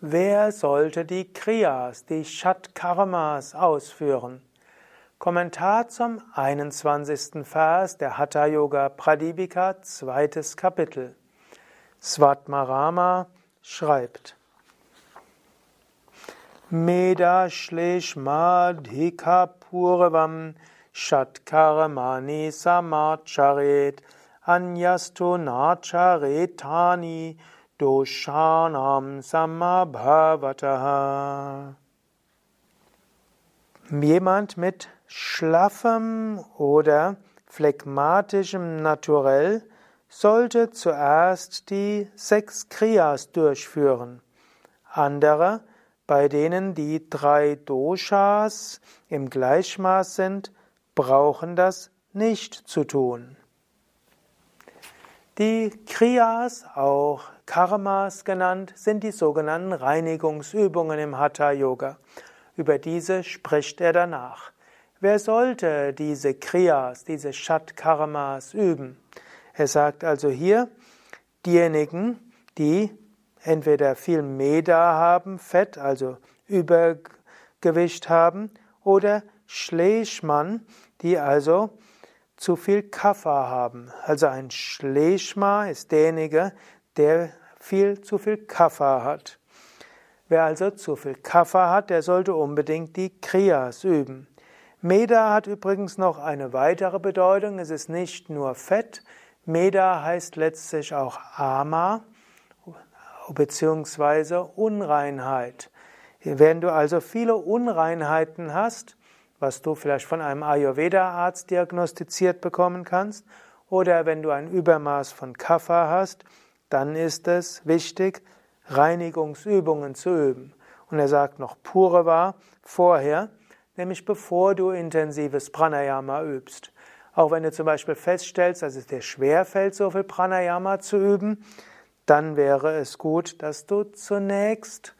Wer sollte die Kriyas, die Shat-Karmas ausführen? Kommentar zum 21. Vers der Hatha Yoga Pradipika, zweites Kapitel. Svatmarama schreibt: Meda Shleshmadhika Purvam Shatkarmani Samacharet Anyastu Nacharetani Doshanam Samabhavataha. Jemand mit schlaffem oder phlegmatischem Naturell sollte zuerst die sechs Kriyas durchführen. Andere, bei denen die drei Doshas im Gleichmaß sind, brauchen das nicht zu tun. Die Kriyas, auch Karmas genannt, sind die sogenannten Reinigungsübungen im Hatha Yoga. Über diese spricht er danach. Wer sollte diese Kriyas, diese Shat Karmas üben? Er sagt also hier, diejenigen, die entweder viel Meda haben, Fett, also Übergewicht haben, oder Schleschmann, die also zu viel Kaffer haben. Also ein Schleschma ist derjenige, der viel zu viel Kaffer hat. Wer also zu viel Kaffer hat, der sollte unbedingt die Kriyas üben. Meda hat übrigens noch eine weitere Bedeutung. Es ist nicht nur Fett. Meda heißt letztlich auch Ama beziehungsweise Unreinheit. Wenn du also viele Unreinheiten hast, was du vielleicht von einem Ayurveda-Arzt diagnostiziert bekommen kannst, oder wenn du ein Übermaß von Kapha hast, dann ist es wichtig, Reinigungsübungen zu üben. Und er sagt noch Purava vorher, nämlich bevor du intensives Pranayama übst. Auch wenn du zum Beispiel feststellst, dass es dir schwerfällt, so viel Pranayama zu üben, dann wäre es gut, dass du zunächst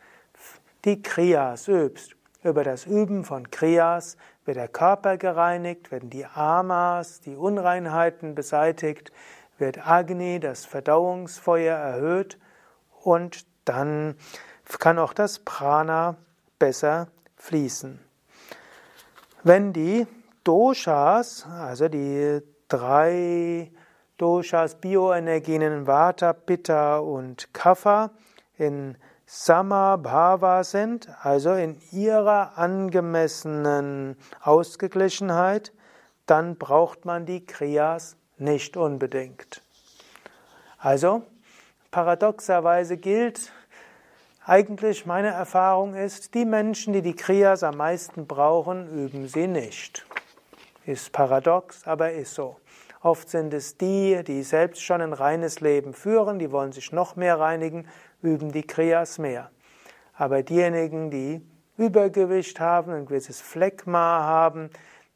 die Kriyas übst. Über das Üben von Kriyas wird der Körper gereinigt, werden die Amas, die Unreinheiten beseitigt, wird Agni, das Verdauungsfeuer, erhöht und dann kann auch das Prana besser fließen. Wenn die Doshas, also die drei Doshas, Bioenergien in Vata, Pitta und Kapha in Samabhava sind, also in ihrer angemessenen Ausgeglichenheit, dann braucht man die Kriyas nicht unbedingt. Also, paradoxerweise gilt, eigentlich meine Erfahrung ist, die Menschen, die die Kriyas am meisten brauchen, üben sie nicht. Ist paradox, aber ist so. Oft sind es die, die selbst schon ein reines Leben führen, die wollen sich noch mehr reinigen, üben die Kriyas mehr. Aber diejenigen, die Übergewicht haben, ein gewisses Phlegma haben,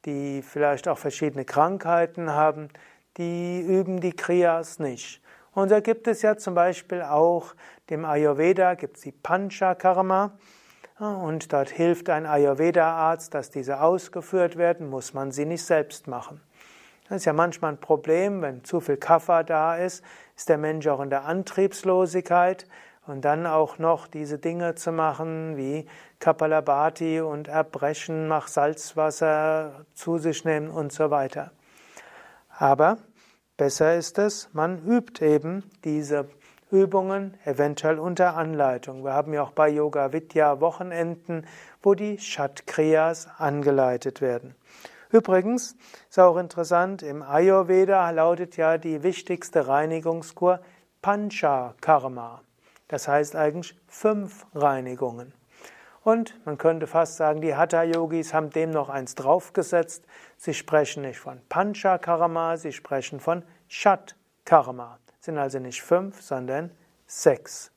die vielleicht auch verschiedene Krankheiten haben, die üben die Kriyas nicht. Und da gibt es ja zum Beispiel auch dem Ayurveda gibt es die Panchakarma und dort hilft ein Ayurveda-Arzt, dass diese ausgeführt werden, muss man sie nicht selbst machen. Das ist ja manchmal ein Problem, wenn zu viel Kaffer da ist, ist der Mensch auch in der Antriebslosigkeit und dann auch noch diese Dinge zu machen wie Kapalabhati und Erbrechen, mach Salzwasser zu sich nehmen und so weiter. Aber besser ist es, man übt eben diese Übungen, eventuell unter Anleitung. Wir haben ja auch bei Yoga Vidya Wochenenden, wo die Shatkriyas angeleitet werden. Übrigens ist auch interessant, im Ayurveda lautet ja die wichtigste Reinigungskur Pancha Karma. Das heißt eigentlich fünf Reinigungen. Und man könnte fast sagen, die Hatha-Yogis haben dem noch eins draufgesetzt. Sie sprechen nicht von Pancha-Karma, sie sprechen von Shat-Karma. Sind also nicht fünf, sondern sechs.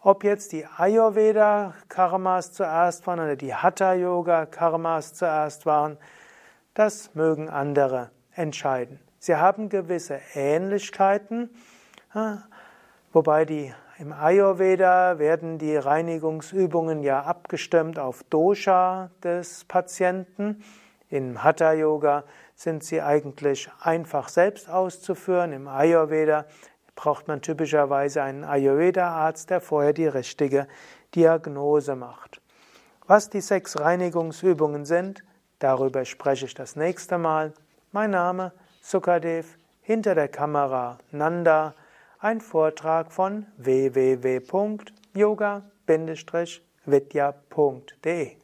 Ob jetzt die Ayurveda-Karmas zuerst waren oder die Hatha-Yoga-Karmas zuerst waren, das mögen andere entscheiden. Sie haben gewisse Ähnlichkeiten, wobei die im Ayurveda werden die Reinigungsübungen ja abgestimmt auf Dosha des Patienten. Im Hatha Yoga sind sie eigentlich einfach selbst auszuführen. Im Ayurveda braucht man typischerweise einen Ayurveda-Arzt, der vorher die richtige Diagnose macht. Was die sechs Reinigungsübungen sind, darüber spreche ich das nächste Mal. Mein Name Sukadev, hinter der Kamera Nanda, ein Vortrag von www.yoga-vidya.de